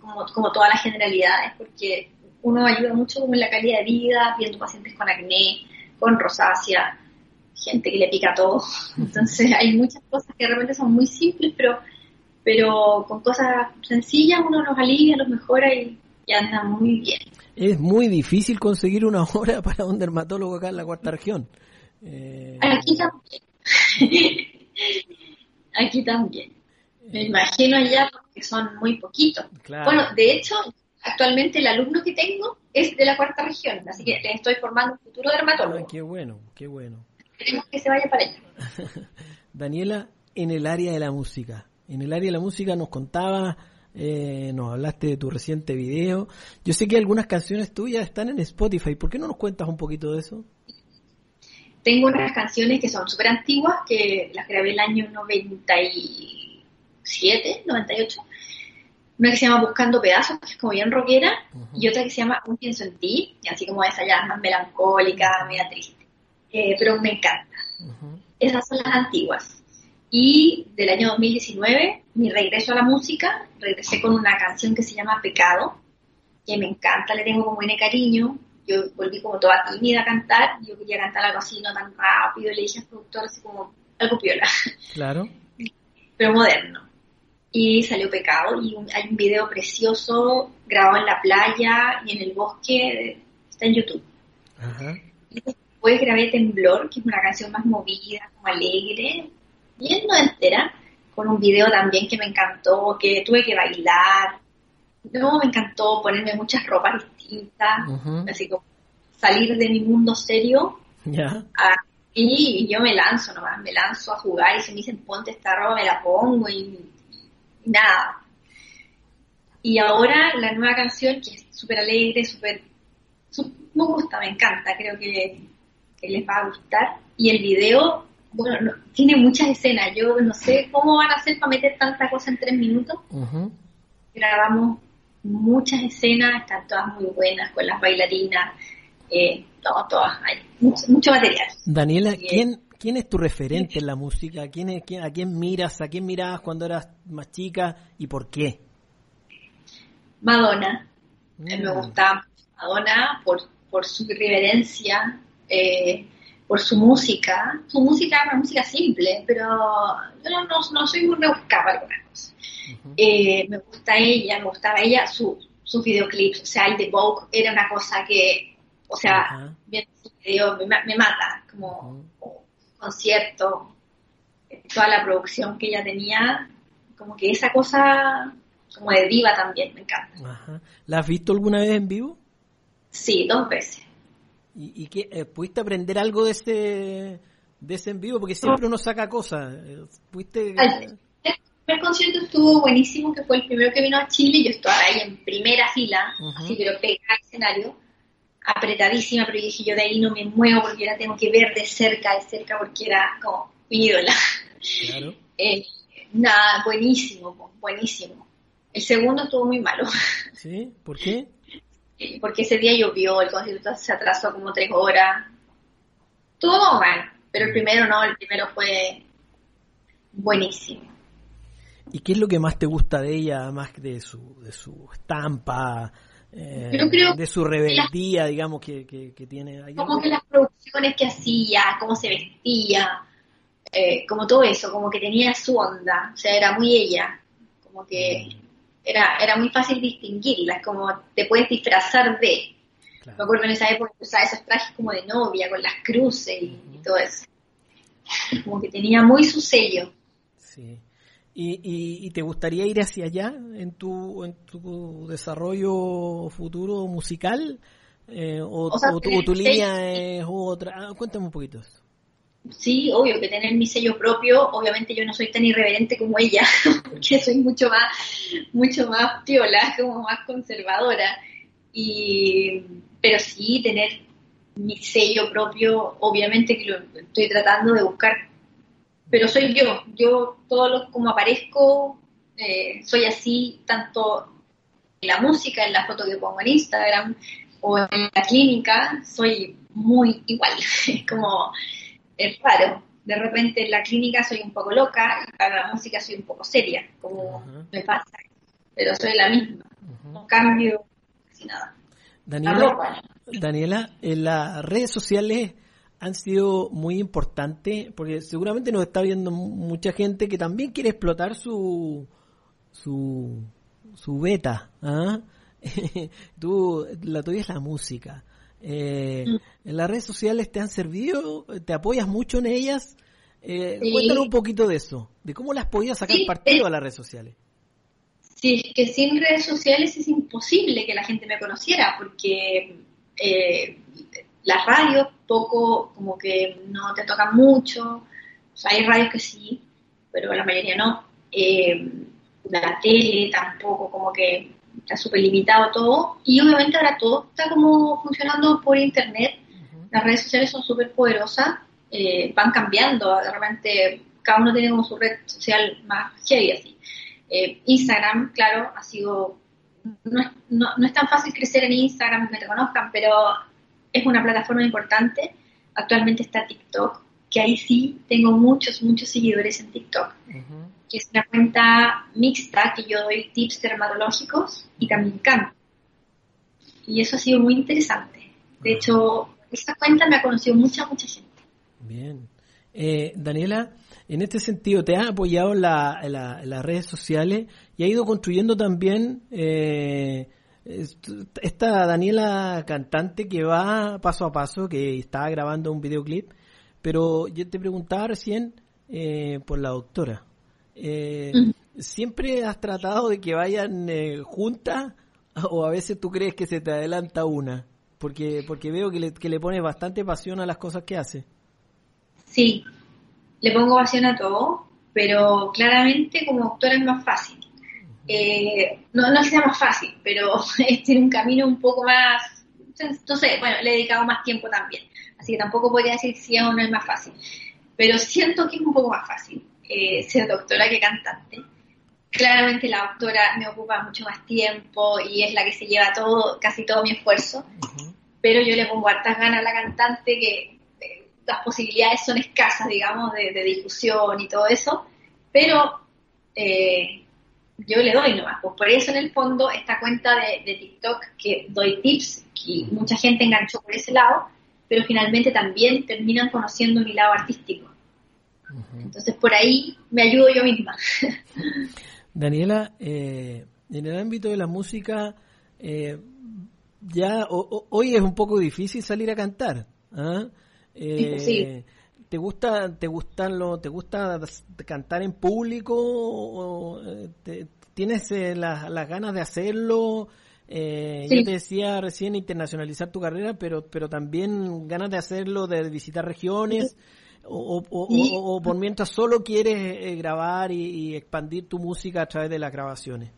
como, como todas las generalidades, porque uno ayuda mucho como en la calidad de vida, viendo pacientes con acné, con rosácea, gente que le pica todo. Entonces hay muchas cosas que realmente son muy simples, pero, pero con cosas sencillas uno los alivia, los mejora y, anda muy bien. Es muy difícil conseguir una hora para un dermatólogo acá en la cuarta región. Eh... Aquí también. Aquí también. Me imagino allá porque son muy poquitos. Bueno, de hecho, actualmente el alumno que tengo es de la cuarta región, así que les estoy formando un futuro dermatólogo. qué bueno, qué bueno. Queremos que se vaya para allá. Daniela, en el área de la música, en el área de la música nos contaba, eh, nos hablaste de tu reciente video. Yo sé que algunas canciones tuyas están en Spotify, ¿por qué no nos cuentas un poquito de eso? Tengo unas canciones que son súper antiguas, que las grabé el año 97, 98 una que se llama Buscando Pedazos, que es como bien rockera, y otra que se llama Un pienso en ti, así como esa ya más melancólica, media triste. Eh, pero me encanta. Esas son las antiguas. Y del año 2019, mi regreso a la música, regresé con una canción que se llama Pecado, que me encanta, le tengo como de cariño. Yo volví como toda tímida a cantar, yo quería cantar algo así, no tan rápido, le dije al productor así como algo piola. Claro. Pero moderno y salió Pecado y hay un video precioso grabado en la playa y en el bosque, está en YouTube. Y después grabé Temblor, que es una canción más movida, como alegre, bien no entera, con un video también que me encantó, que tuve que bailar. No, me encantó ponerme muchas ropas distintas, así como salir de mi mundo serio. y yo me lanzo nomás, me lanzo a jugar y si me dicen ponte esta ropa me la pongo y nada. Y ahora la nueva canción, que es súper alegre, súper... Me gusta, me encanta, creo que, les va a gustar. Y el video, bueno, tiene muchas escenas. Yo no sé cómo van a hacer para meter tanta cosa en tres minutos. Grabamos muchas escenas, están todas muy buenas con las bailarinas, eh, todas, hay mucho, material. Daniela, ¿quién, ¿Quién es tu referente en la música? ¿Quién es, ¿A quién miras? ¿A quién mirabas cuando eras más chica y por qué? Madonna. Me mm. gusta Madonna por, por su irreverencia, eh, por su música. Su música es una música simple, pero yo no, no, soy muy rebuscada algunas cosas. Eh, me gusta ella, me gustaba ella, su, sus videoclips, o sea, el de Vogue era una cosa que, o sea, viendo su video me, me mata, como concierto, toda la producción que ella tenía, como que esa cosa como de diva también, me encanta. ¿La has visto alguna vez en vivo? Sí, dos veces. ¿Y, y qué, eh, pudiste aprender algo de ese, de ese en vivo? Porque siempre uno saca cosas. Eh, ¿Pudiste... El, primer concierto estuvo buenísimo, que fue el primero que vino a Chile, yo estaba ahí en primera fila, así pero pegada al escenario apretadísima, pero dije yo de ahí no me muevo porque la tengo que ver de cerca, de cerca, porque era como mi ídola. Claro. Eh, nada, buenísimo, buenísimo. El segundo estuvo muy malo. ¿Sí? ¿Por qué? Porque ese día llovió, el concierto se atrasó como tres horas. Todo mal, pero el primero no, el primero fue buenísimo. ¿Y qué es lo que más te gusta de ella, más de su, de su estampa, eh, de su rebeldía, digamos, que, que, tiene. Como que las producciones que hacía, cómo se vestía, eh, como todo eso, como que tenía su onda, o sea, era muy ella, como que mm. Era, era muy fácil distinguirla, como te puedes disfrazar de. Me acuerdo en esa época usaba esos trajes como de novia, con las cruces y, y todo eso. Como que tenía muy su sello. Sí. ¿Y, y, te gustaría ir hacia allá en tu, en tu desarrollo futuro musical? Eh, o, tu, línea es otra? Ah, cuéntame un poquito eso. Sí, obvio que tener mi sello propio, obviamente yo no soy tan irreverente como ella, porque soy mucho más, mucho más piola, como más conservadora. y, pero sí tener mi sello propio, obviamente que lo estoy tratando de buscar, pero soy yo, yo todo lo como aparezco, eh, soy así, tanto en la música, en la foto que pongo en Instagram o en la clínica, soy muy igual, es como, es raro, de repente en la clínica soy un poco loca y para la música soy un poco seria, como me pasa, pero soy la misma, no cambio casi nada. Daniela, Daniela, en las redes sociales han sido muy importantes porque seguramente nos está viendo mucha gente que también quiere explotar su su, su beta. ¿ah? Tú, la tuya es la música. Eh, mm. ¿En las redes sociales te han servido? ¿Te apoyas mucho en ellas? Eh, Cuéntanos un poquito de eso, de cómo las podías sacar partido a las redes sociales. Sí, es que sin redes sociales es imposible que la gente me conociera, porque eh, las radios poco, como que no te tocan mucho, o sea, hay radios que sí, pero la mayoría no. Eh, la tele tampoco, como que está súper limitado todo, y obviamente ahora todo está como funcionando por internet, las redes sociales son súper poderosas, eh, van cambiando, de repente cada uno tiene como su red social más heavy así. Eh, Instagram, claro, ha sido, no, no, es tan fácil crecer en Instagram, que me reconozcan, pero es una plataforma importante. Actualmente está TikTok, que ahí sí tengo muchos, muchos seguidores en TikTok, que es una cuenta mixta que yo doy tips dermatológicos y también canto. Y eso ha sido muy interesante. De hecho, esta cuenta me ha conocido mucha, mucha gente. Bien. Eh, Daniela, en este sentido, te has apoyado en, las redes sociales y ha ido construyendo también eh, esta Daniela cantante que va paso a paso, que está grabando un videoclip, pero yo te preguntaba recién eh, por la doctora. ¿Siempre has tratado de que vayan juntas o a veces tú crees que se te adelanta una? Porque, porque veo que le, que le pones bastante pasión a las cosas que hace. Sí, le pongo pasión a todo, pero claramente como doctora es más fácil. Eh, no, no que sea más fácil, pero tiene un camino un poco más, entonces, bueno, le he dedicado más tiempo también, así que tampoco podría decir si es o no es más fácil, pero siento que es un poco más fácil eh, ser doctora que cantante. Claramente la doctora me ocupa mucho más tiempo y es la que se lleva todo, casi todo mi esfuerzo, pero yo le pongo hartas ganas a la cantante que las posibilidades son escasas, digamos, de, discusión y todo eso, pero eh, yo le doy nomás. Pues por eso en el fondo esta cuenta de, TikTok que doy tips, y mucha gente enganchó por ese lado, pero finalmente también terminan conociendo mi lado artístico. Entonces por ahí me ayudo yo misma. Daniela, eh, en el ámbito de la música, eh, ya hoy es un poco difícil salir a cantar. ¿ah? Eh, ¿Te gusta, te gustan lo, te gusta cantar en público? O, eh, ¿Tienes eh, las, ganas de hacerlo? Eh, Yo te decía recién internacionalizar tu carrera, pero, pero también ganas de hacerlo, de visitar regiones. O, o, por mientras solo quieres grabar y, expandir tu música a través de las grabaciones?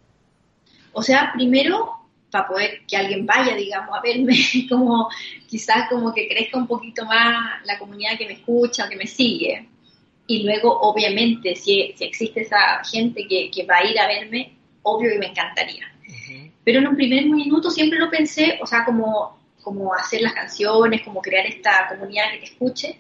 O sea, primero para poder que alguien vaya, digamos, a verme, como quizás como que crezca un poquito más la comunidad que me escucha, que me sigue. Y luego, obviamente, si, si existe esa gente que, que, va a ir a verme, obvio que me encantaría. Pero en un primer minuto siempre lo pensé, o sea, como, como hacer las canciones, como crear esta comunidad que te escuche.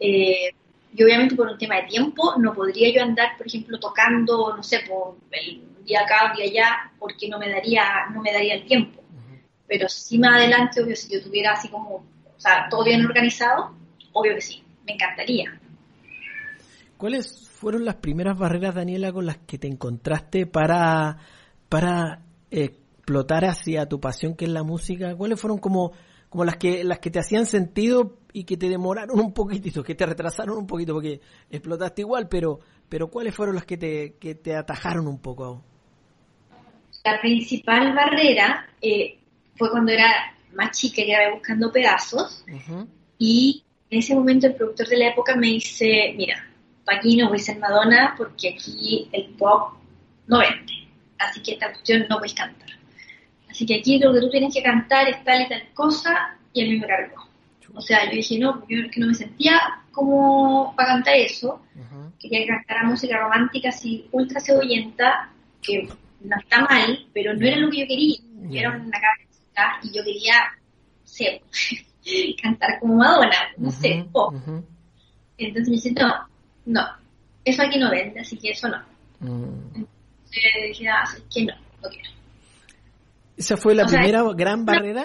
eh, y obviamente por un tema de tiempo no podría yo andar, por ejemplo, tocando, no sé, por el día acá, un día allá, porque no me daría, no me daría el tiempo. Pero si más adelante, obvio, si yo tuviera así como, o sea, todo bien organizado, obvio que sí, me encantaría. ¿Cuáles fueron las primeras barreras, Daniela, con las que te encontraste para, para explotar hacia tu pasión que es la música? ¿Cuáles fueron como, como las que, las que te hacían sentido y que te demoraron un poquitito, que te retrasaron un poquito, porque explotaste igual, pero, pero ¿cuáles fueron las que te, que te atajaron un poco? La principal barrera eh, fue cuando era más chica y iba buscando pedazos, y en ese momento el productor de la época me dice, mira, aquí no voy a ser Madonna porque aquí el pop no vende, así que esta cuestión no voy a cantar. Así que aquí lo que tú tienes que cantar es tal y tal cosa, y a mí me cargó. O sea, yo dije, no, yo que no me sentía como para cantar eso, quería cantar música romántica así ultra cebollenta, que no está mal, pero no era lo que yo quería. Yo era una cabeza y yo quería ser, cantar como Madonna, no sé, pop. Entonces me dije, no, no, eso aquí no vende, así que eso no. Mm. Entonces dije, ah, que no, no quiero. ¿Esa fue la primera gran barrera?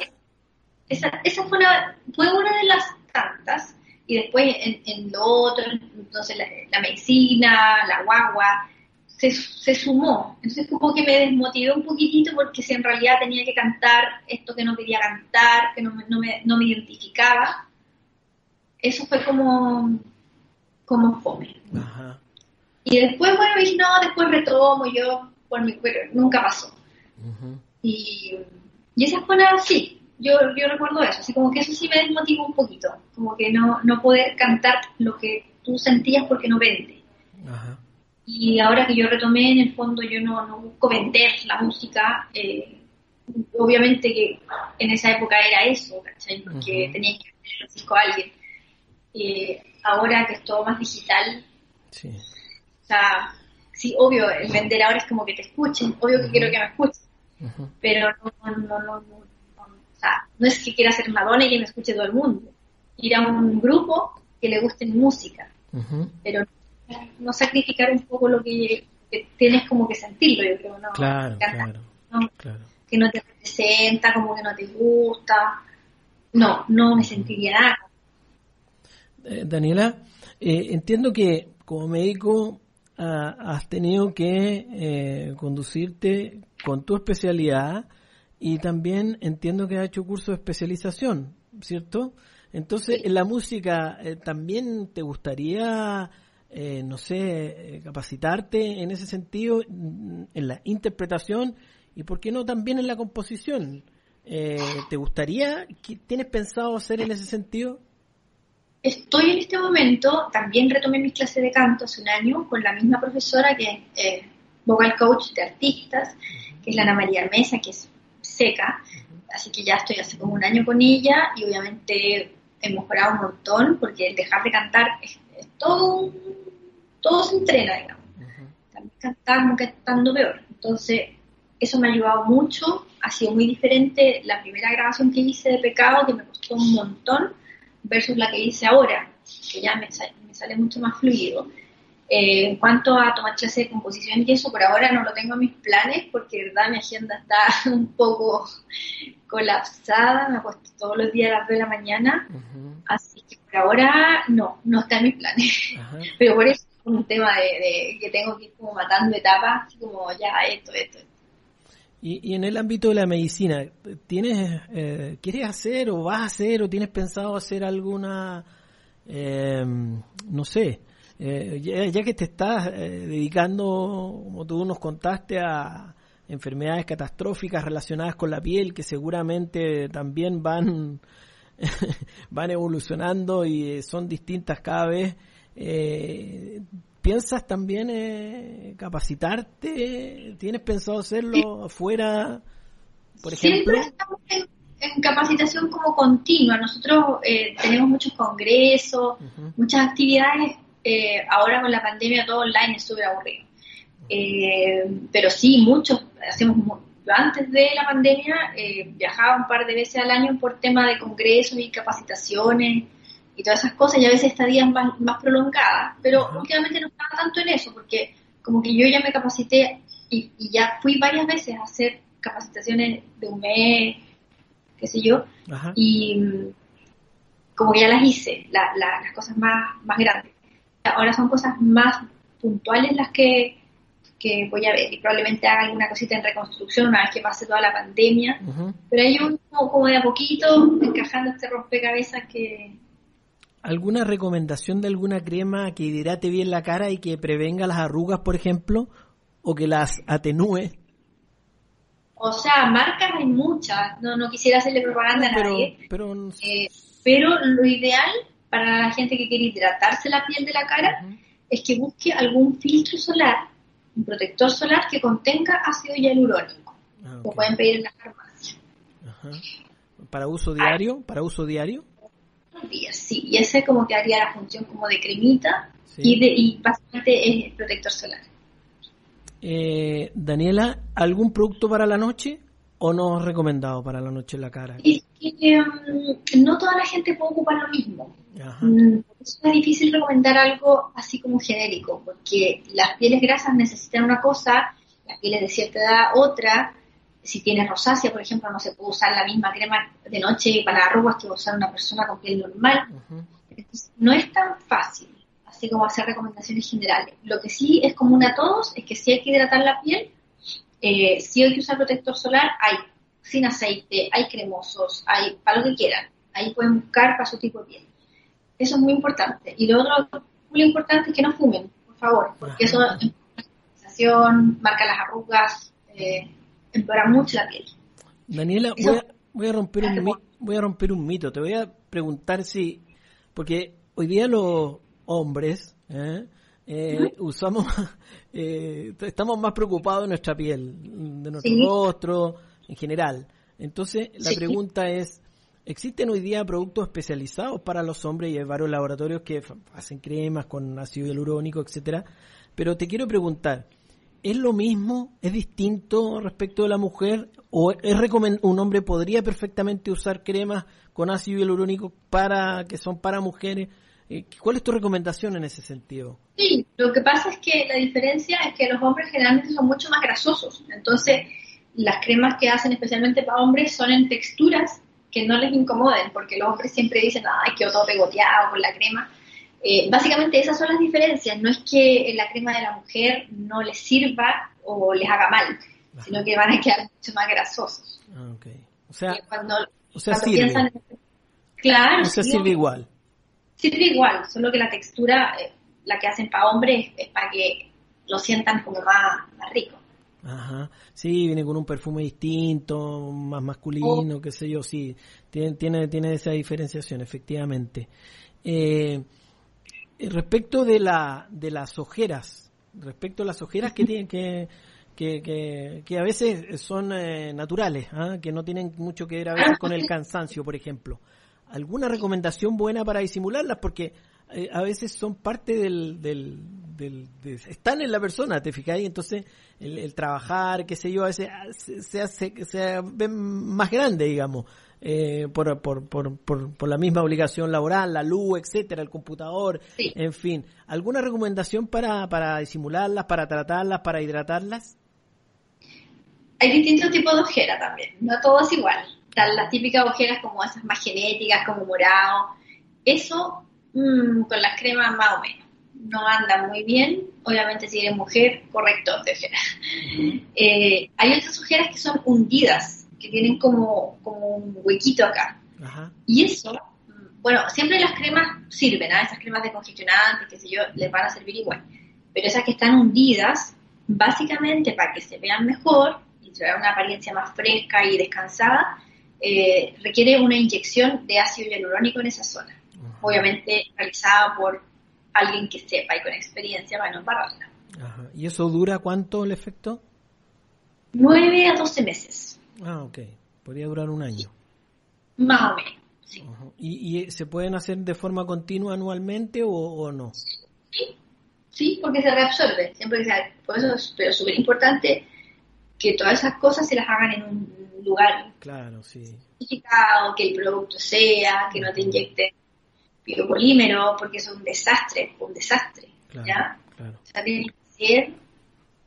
Esa, esa fue, una, fue una de las tantas, y después en, en lo otro, entonces la, la medicina, la guagua, se, se, sumó. Entonces como que me desmotivé un poquitito porque si en realidad tenía que cantar esto que no quería cantar, que no, no, me, no me identificaba, eso fue como, como fome. Y después, bueno, dije, no, después retomo yo por mi cuerpo, nunca pasó. Y, y esa fue la, sí, yo, yo recuerdo eso, así como que eso sí me desmotivó un poquito, como que no, no poder cantar lo que tú sentías porque no vende. Y ahora que yo retomé, en el fondo yo no, no busco vender la música, eh, obviamente que en esa época era eso, ¿cachai? Porque tenía que vender el disco a alguien. Eh, ahora que es todo más digital, sí. o sea, sí, obvio, el vender ahora es como que te escuchen, obvio que quiero que me escuchen, pero no, no, no, no, o sea, no es que quiera ser Madonna y que me escuche todo el mundo, ir a un grupo que le guste música, pero no sacrificar un poco lo que, tienes como que sentirlo, yo creo, ¿no? Claro, claro, Que no te representa, como que no te gusta, no, no me sentiría nada. Eh, Daniela, eh, entiendo que como médico ah, has tenido que eh, conducirte con tu especialidad y también entiendo que has hecho curso de especialización, ¿cierto? Entonces, en la música, ¿también te gustaría, no sé, capacitarte en ese sentido, en la interpretación y, por qué no, también en la composición? ¿Te gustaría, tienes pensado hacer en ese sentido? Estoy en este momento, también retomé mis clases de canto hace un año con la misma profesora que es eh, vocal coach de artistas, que es la Ana María Mesa, que es seca, así que ya estoy hace como un año con ella y obviamente he mejorado un montón porque el dejar de cantar es, todo, todo se entrena, digamos. También cantar nunca estando peor. Entonces, eso me ha ayudado mucho, ha sido muy diferente la primera grabación que hice de Pecado, que me costó un montón, versus la que hice ahora, que ya me, me sale mucho más fluido. Eh, en cuanto a tomar clase de composición y eso, por ahora no lo tengo en mis planes porque de verdad mi agenda está un poco colapsada, me acuesto todos los días a las 2 de la mañana, así que por ahora no, no está en mis planes. Pero por eso es un tema de, que tengo que ir como matando etapas, así como ya esto, esto, esto. Y, en el ámbito de la medicina, ¿tienes, eh, ¿quieres hacer o vas a hacer o tienes pensado hacer alguna, eh, no sé, eh, ya, que te estás dedicando, como tú nos contaste, a enfermedades catastróficas relacionadas con la piel, que seguramente también van, van evolucionando y son distintas cada vez, ¿Piensas también eh, capacitarte? ¿Tienes pensado hacerlo afuera, por ejemplo? Siempre estamos en, capacitación como continua. Nosotros eh, tenemos muchos congresos, muchas actividades. Eh, ahora con la pandemia todo online es súper aburrido. pero sí, muchos, hacemos antes de la pandemia viajaba un par de veces al año por tema de congresos y capacitaciones y todas esas cosas, y a veces estadías más, más prolongadas, pero últimamente no estaba tanto en eso, porque como que yo ya me capacité y, ya fui varias veces a hacer capacitaciones de un mes, qué sé yo, y mm, como que ya las hice, las cosas más, más grandes. Ahora son cosas más puntuales las que, que voy a ver y probablemente haga alguna cosita en reconstrucción una vez que pase toda la pandemia, pero hay un como de a poquito encajando este rompecabezas que, ¿Alguna recomendación de alguna crema que hidrate bien la cara y que prevenga las arrugas, por ejemplo, o que las atenúe? O sea, marcas hay muchas, no, no quisiera hacerle propaganda a nadie, pero, eh, pero lo ideal para la gente que quiere hidratarse la piel de la cara es que busque algún filtro solar, un protector solar que contenga ácido hialurónico. Ah, Lo pueden pedir en las farmacias ¿Para uso diario? ¿Para uso diario? Días, sí. Y ese como que haría la función como de cremita y, de, y básicamente es protector solar. Eh, Daniela, ¿algún producto para la noche o no recomendado para la noche en la cara? Es que um, no toda la gente puede ocupar lo mismo. Mm, es difícil recomendar algo así como genérico, porque las pieles grasas necesitan una cosa, las pieles de cierta edad otra. Si tienes rosácea, por ejemplo, no se puede usar la misma crema de noche para arrugas que usar una persona con piel normal. no es tan fácil así como hacer recomendaciones generales. Lo que sí es común a todos es que si hay que hidratar la piel, eh, si hay que usar protector solar, hay sin aceite, hay cremosos, hay para lo que quieran. Ahí pueden buscar para su tipo de piel. Eso es muy importante. Y lo otro muy importante es que no fumen, por favor, porque eso marca las arrugas, eh, empeora mucho la piel. Daniela, voy a, romper un voy a romper un mito. Te voy a preguntar si, porque hoy día los hombres, ¿eh? Eh, usamos, eh, estamos más preocupados de nuestra piel, de nuestro rostro, en general. Entonces, la pregunta es, ¿existen hoy día productos especializados para los hombres y hay varios laboratorios que hacen cremas con ácido hialurónico, etcétera? Pero te quiero preguntar, ¿es lo mismo? ¿Es distinto respecto de la mujer? ¿O es un hombre podría perfectamente usar cremas con ácido hialurónico para que son para mujeres? Eh, ¿Cuál es tu recomendación en ese sentido? Sí, lo que pasa es que la diferencia es que los hombres generalmente son mucho más grasosos. Entonces, las cremas que hacen especialmente para hombres son en texturas que no les incomoden, porque los hombres siempre dicen, ay, quedó todo pegoteado con la crema. Eh, básicamente esas son las diferencias, no es que la crema de la mujer no les sirva o les haga mal, sino que van a quedar mucho más grasosos. Ah, O sea, cuando, o sea sirve. claro. O sea, sirve igual sirve igual, solo que la textura, eh, la que hacen para hombres, es para que lo sientan como más, rico. Ajá, sí, viene con un perfume distinto, más masculino, oh. qué sé yo, sí, tiene, tiene, tiene esa diferenciación, efectivamente. Eh, respecto de, la, de las ojeras, respecto a las ojeras que tienen que, que, que, a veces son eh, naturales, ¿ah? que no tienen mucho que ver a veces con el cansancio, por ejemplo. ¿Alguna recomendación buena para disimularlas? Porque eh, a veces son parte del, del, están en la persona, ¿te fijáis? Entonces, el, trabajar, qué sé yo, a veces ah, se, hace, se ven más grande, digamos, eh, por, por, por, por, la misma obligación laboral, la luz, etcétera, el computador, en fin. ¿Alguna recomendación para, para disimularlas, para tratarlas, para hidratarlas? Hay distintos tipos de ojera también, no todo es igual están las típicas ojeras como esas más genéticas, como morado. Eso mm, con las cremas más o menos. No anda muy bien. Obviamente si eres mujer, correcto de ojeras. Eh, hay otras ojeras que son hundidas, que tienen como, como un huequito acá. Y eso, bueno, siempre las cremas sirven, ¿ah? esas cremas de congestionantes, qué sé yo, les van a servir igual. Pero esas que están hundidas, básicamente para que se vean mejor y se vea una apariencia más fresca y descansada, eh, requiere una inyección de ácido hialurónico en esa zona. Obviamente realizada por alguien que sepa y con experiencia para no embarrarla. ¿Y eso dura cuánto el efecto? 9 a 12 meses. Ah, ok. Podría durar un año. Más o menos. Sí. ¿Y, se pueden hacer de forma continua anualmente o, no? Sí, sí, porque se reabsorbe. Siempre que sea, por eso es súper importante que todas esas cosas se las hagan en un lugar claro, sí. que el producto sea, que no te inyecte biopolímero, porque es un desastre, un desastre. ¿ya? O sea, tiene que ser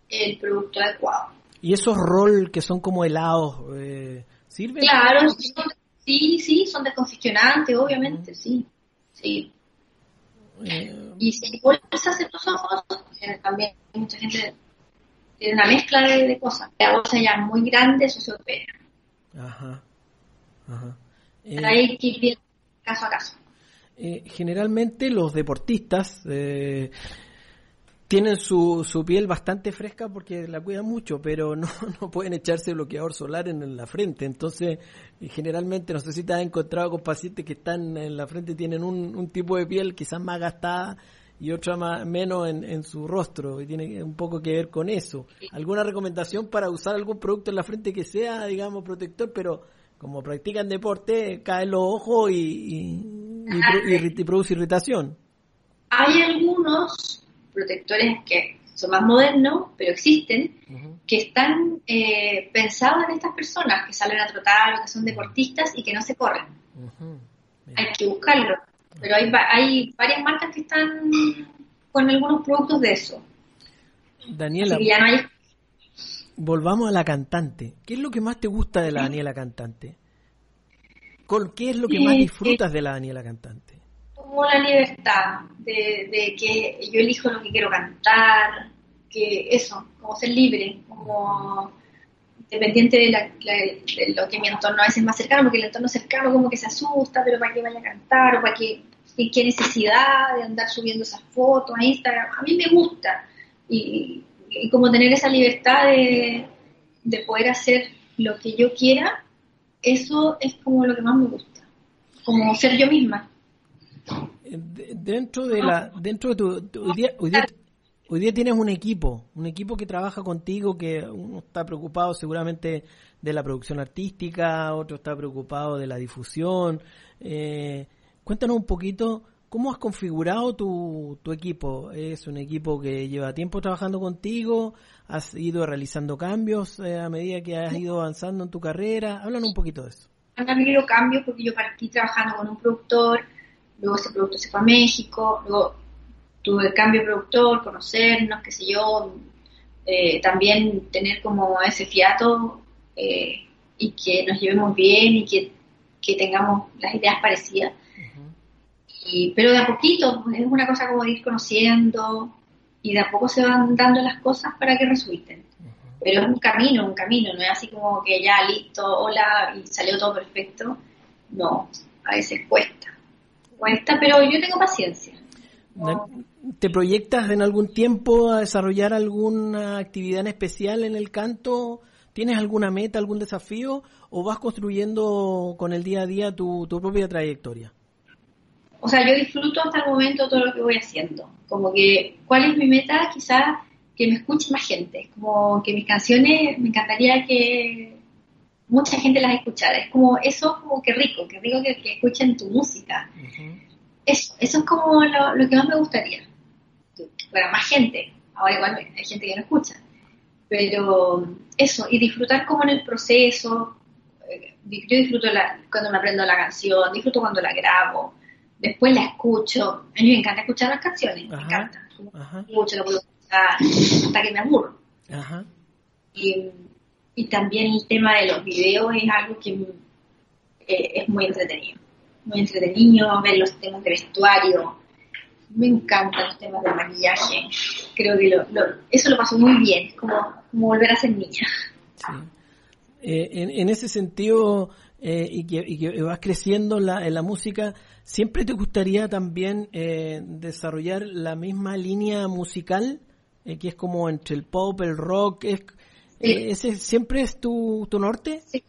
el producto adecuado. ¿Y esos rol que son como helados, eh, sirven? Claro, sí, sí, son descongestionantes, obviamente, sí. sí. Eh, y si bolsas en tus ojos, también mucha gente tiene una mezcla de, cosas. La bolsa ya muy grande, eso se opera. Ajá. Ajá. Hay que ir caso a caso. Eh, generalmente los deportistas eh, tienen su, su piel bastante fresca porque la cuidan mucho, pero no, no pueden echarse bloqueador solar en, la frente. Entonces, eh, generalmente, no sé si te has encontrado con pacientes que están en la frente, tienen un, un tipo de piel quizás más gastada y otra más, menos en, en, su rostro y tiene un poco que ver con eso. ¿Alguna recomendación para usar algún producto en la frente que sea, digamos, protector, pero como practican deporte, caen los ojos y, y, produce irritación. Hay algunos protectores que son más modernos, pero existen, que están eh, pensados en estas personas que salen a trotar o que son deportistas y que no se corren. Hay que buscarlo. Pero hay, hay varias marcas que están con algunos productos de eso. Daniela, volvamos a la cantante. ¿Qué es lo que más te gusta de la Daniela cantante? ¿Qué es lo que más disfrutas de la Daniela cantante? Como la libertad, de, que yo elijo lo que quiero cantar, que eso, como ser libre, como dependiente de, lo que mi entorno a veces es más cercano, porque el entorno cercano como que se asusta, pero para qué vaya a cantar, o para qué, qué necesidad de andar subiendo esas fotos a Instagram. A mí me gusta, y, como tener esa libertad de, poder hacer lo que yo quiera, eso es como lo que más me gusta, como ser yo misma. Dentro de la, dentro de tu, hoy, día, hoy, día, tienes un equipo, un equipo que trabaja contigo, que uno está preocupado seguramente de la producción artística, otro está preocupado de la difusión. Eh, cuéntanos un poquito ¿Cómo has configurado tu, equipo? ¿Es un equipo que lleva tiempo trabajando contigo? ¿Has ido realizando cambios eh, a medida que has ido avanzando en tu carrera? Háblanos un poquito de eso. Han habido cambios porque yo partí trabajando con un productor, luego ese productor se fue a México, luego tuve el cambio de productor, conocernos, qué sé yo, eh, también tener como ese fiato eh, y que nos llevemos bien y que, que tengamos las ideas parecidas pero de a poquito, pues, es una cosa como ir conociendo y de a poco se van dando las cosas para que resulten. Pero es un camino, un camino, no es así como que ya listo, hola, y salió todo perfecto. No, a veces cuesta. Cuesta, pero yo tengo paciencia. ¿Te proyectas en algún tiempo a desarrollar alguna actividad en especial en el canto? ¿Tienes alguna meta, algún desafío? ¿O vas construyendo con el día a día tu propia trayectoria? o sea, yo disfruto hasta el momento todo lo que voy haciendo. Como que, ¿cuál es mi meta? Quizás que me escuche más gente. Como que mis canciones, me encantaría que mucha gente las escuchara. Es como, eso como que rico, que rico que, escuchen tu música. eso, eso es como lo, que más me gustaría. Para más gente. Ahora igual hay gente que no escucha. Pero eso, y disfrutar como en el proceso. Eh, yo disfruto cuando me aprendo la canción, disfruto cuando la grabo después la escucho. A mí me encanta escuchar las canciones, me encanta. Mucho lo puedo escuchar hasta que me aburro. Y, y, también el tema de los videos es algo que eh, es muy entretenido. Muy entretenido ver los temas de vestuario. Me encantan los temas de maquillaje. Creo que lo, eso lo paso muy bien, como, como volver a ser niña. Eh, en, ese sentido, eh, y, que, vas creciendo en la, en la música, ¿siempre te gustaría también eh, desarrollar la misma línea musical, que es como entre el pop, el rock? Es, ¿Ese siempre es tu, tu norte? Sí.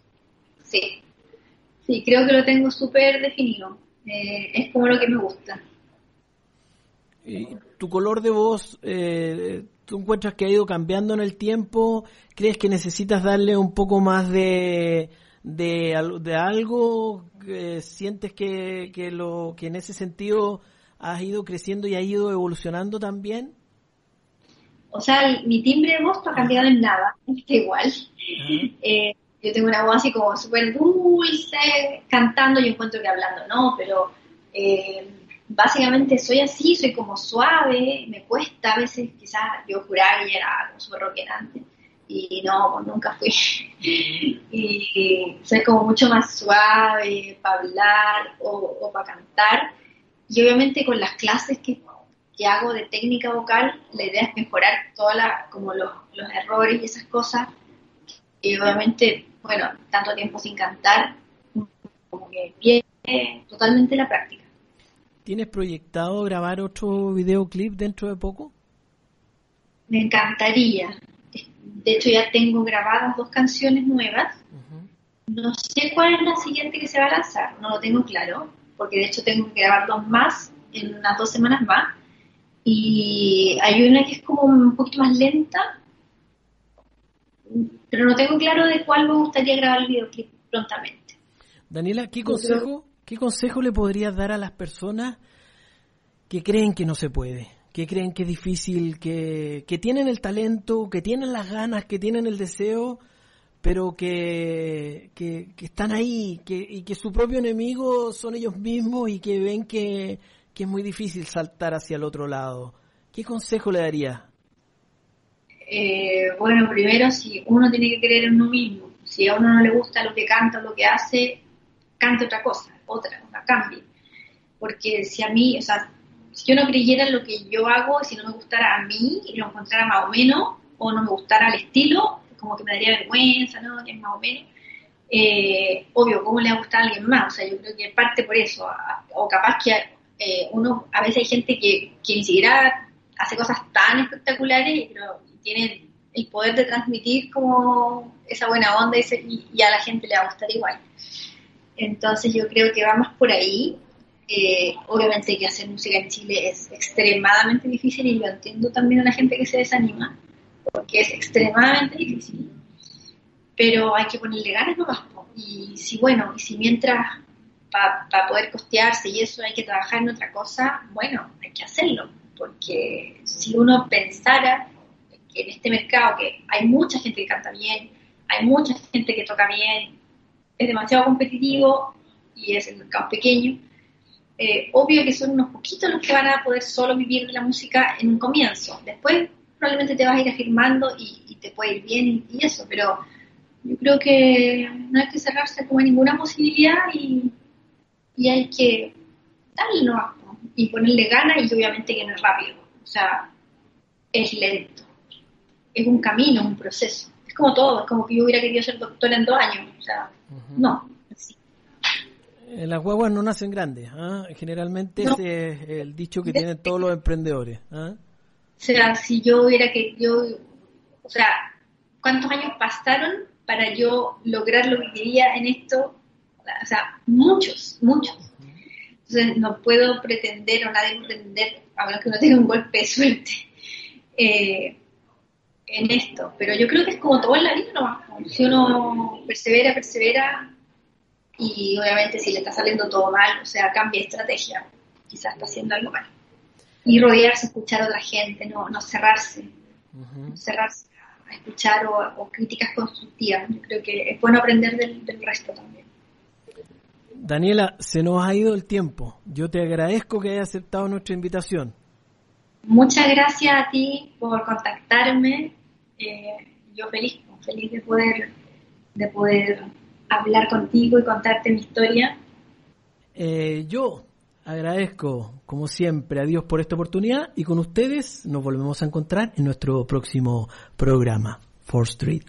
sí, sí, creo que lo tengo súper definido. es como lo que me gusta. ¿Y ¿Tu color de voz, tú encuentras que ha ido cambiando en el tiempo? ¿Crees que necesitas darle un poco más de de, de algo sientes que, que, lo, que en ese sentido has ido creciendo y ha ido evolucionando también? O sea, mi timbre de voz no ha cambiado en nada, está igual. Eh, yo tengo una voz así como súper dulce, cantando, yo encuentro que hablando no, pero eh, básicamente soy así, soy como suave, me cuesta a veces, quizás yo jurar que era como súper rockera antes, y no, nunca fui. y soy como mucho más suave para hablar o, para cantar. Y obviamente con las clases que, que, hago de técnica vocal, la idea es mejorar todas como los, los errores y esas cosas. Y obviamente, bueno, tanto tiempo sin cantar, como que pierde totalmente la práctica. ¿Tienes proyectado grabar otro videoclip dentro de poco? Me encantaría, de hecho, ya tengo grabadas dos canciones nuevas. No sé cuál es la siguiente que se va a lanzar, no lo tengo claro, porque de hecho tengo que grabar dos más en unas dos semanas más. Y hay una que es como un poquito más lenta, pero no tengo claro de cuál me gustaría grabar el videoclip prontamente. Daniela, ¿qué consejo, ¿qué consejo le podrías dar a las personas que creen que no se puede? que creen que es difícil, que, que tienen el talento, que tienen las ganas, que tienen el deseo, pero que, que, están ahí que, y que su propio enemigo son ellos mismos y que ven que, que es muy difícil saltar hacia el otro lado. ¿Qué consejo le daría? Eh, bueno, primero, si uno tiene que creer en uno mismo, si a uno no le gusta lo que canta lo que hace, cante otra cosa, otra, una cambie. Porque si a mí, o sea, si yo no creyera en lo que yo hago, si no me gustara a mí y lo encontrara más o menos, o no me gustara el estilo, como que me daría vergüenza, ¿no? Que es más o menos. Eh, obvio, ¿cómo le va a gustar a alguien más? O sea, yo creo que parte por eso. O capaz que eh, uno, a veces hay gente que, que ni siquiera hace cosas tan espectaculares, pero tiene el poder de transmitir como esa buena onda y, y, a la gente le va a gustar igual. Entonces yo creo que vamos por ahí. Eh, obviamente que hacer música en Chile es extremadamente difícil y yo entiendo también a la gente que se desanima, porque es extremadamente difícil, pero hay que ponerle ganas nomás. Y si, bueno, y si mientras para poder costearse y eso hay que trabajar en otra cosa, bueno, hay que hacerlo, porque si uno pensara que en este mercado que hay mucha gente que canta bien, hay mucha gente que toca bien, es demasiado competitivo y es el mercado pequeño, eh, obvio que son unos poquitos los que van a poder solo vivir de la música en un comienzo. Después probablemente te vas a ir afirmando y, te puede ir bien y, eso, pero yo creo que no hay que cerrarse como ninguna posibilidad y, hay que darle no, y ponerle ganas y obviamente que no es rápido, o sea, es lento, es un camino, un proceso. Es como todo, es como que yo hubiera querido ser doctora en dos años, o sea, no, eh, las guaguas no nacen grandes. ¿ah? Generalmente ese es el dicho que tienen todos los emprendedores. ¿ah? O sea, si yo hubiera que yo, o sea, ¿cuántos años pasaron para yo lograr lo que quería en esto? O sea, muchos, muchos. Entonces no puedo pretender o nadie pretender, a menos que no tenga un golpe de suerte, eh, en esto. Pero yo creo que es como todo en la vida, ¿no? Si uno persevera, persevera, y obviamente si le está saliendo todo mal, o sea, cambia estrategia, quizás está haciendo algo mal. Y rodearse, escuchar a otra gente, no, no cerrarse, no cerrarse a escuchar o, críticas constructivas. Yo creo que es bueno aprender del, del resto también. Daniela, se nos ha ido el tiempo. Yo te agradezco que hayas aceptado nuestra invitación. Muchas gracias a ti por contactarme. Eh, yo feliz, feliz de poder, de poder hablar contigo y contarte mi historia. Eh, yo agradezco, como siempre, a Dios por esta oportunidad y con ustedes nos volvemos a encontrar en nuestro próximo programa, 4 Street.